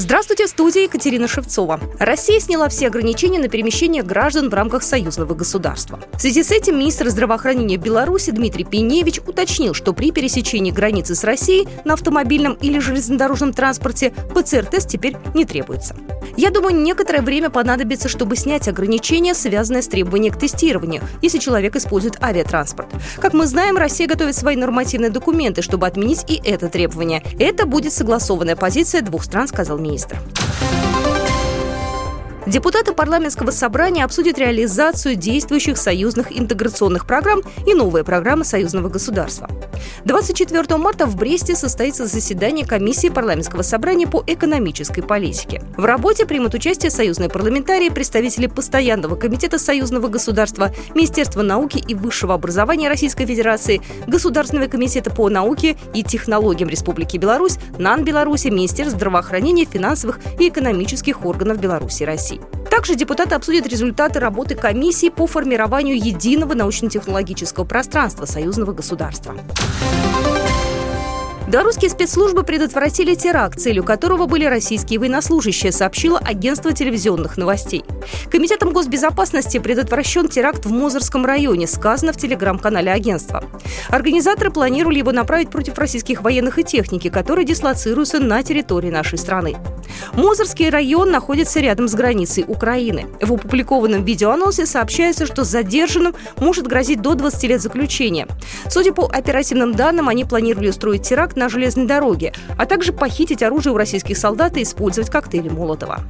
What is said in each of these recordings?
Здравствуйте, в студии Екатерина Шевцова. Россия сняла все ограничения на перемещение граждан в рамках союзного государства. В связи с этим министр здравоохранения Беларуси Дмитрий Пеневич уточнил, что при пересечении границы с Россией на автомобильном или железнодорожном транспорте ПЦР-тест теперь не требуется. Я думаю, некоторое время понадобится, чтобы снять ограничения, связанные с требованием к тестированию, если человек использует авиатранспорт. Как мы знаем, Россия готовит свои нормативные документы, чтобы отменить и это требование. Это будет согласованная позиция двух стран, сказал министр министр. Депутаты парламентского собрания обсудят реализацию действующих союзных интеграционных программ и новые программы союзного государства. 24 марта в Бресте состоится заседание комиссии парламентского собрания по экономической политике. В работе примут участие союзные парламентарии, представители постоянного комитета союзного государства, Министерства науки и высшего образования Российской Федерации, Государственного комитета по науке и технологиям Республики Беларусь, НАН Беларуси, Министерств здравоохранения, финансовых и экономических органов Беларуси и России. Также депутаты обсудят результаты работы комиссии по формированию единого научно-технологического пространства союзного государства. Белорусские спецслужбы предотвратили теракт, целью которого были российские военнослужащие, сообщило агентство телевизионных новостей. Комитетом госбезопасности предотвращен теракт в Мозырском районе, сказано в телеграм-канале агентства. Организаторы планировали его направить против российских военных и техники, которые дислоцируются на территории нашей страны. Мозырский район находится рядом с границей Украины. В опубликованном видеоанонсе сообщается, что задержанным может грозить до 20 лет заключения. Судя по оперативным данным, они планировали устроить теракт на железной дороге, а также похитить оружие у российских солдат и использовать коктейли Молотова.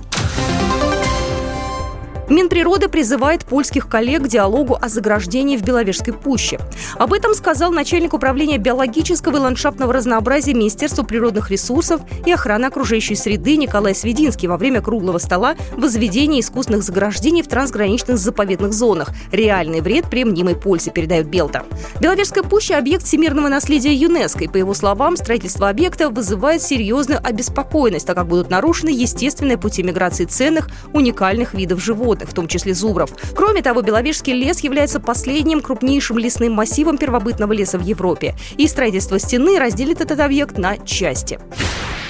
Минприроды призывает польских коллег к диалогу о заграждении в Беловежской пуще. Об этом сказал начальник управления биологического и ландшафтного разнообразия Министерства природных ресурсов и охраны окружающей среды Николай Свединский во время круглого стола возведения искусственных заграждений в трансграничных заповедных зонах. Реальный вред при мнимой пользе, передает Белта. Беловежская пуща – объект всемирного наследия ЮНЕСКО, и, по его словам, строительство объекта вызывает серьезную обеспокоенность, так как будут нарушены естественные пути миграции ценных, уникальных видов животных животных, в том числе зубров. Кроме того, Беловежский лес является последним крупнейшим лесным массивом первобытного леса в Европе. И строительство стены разделит этот объект на части.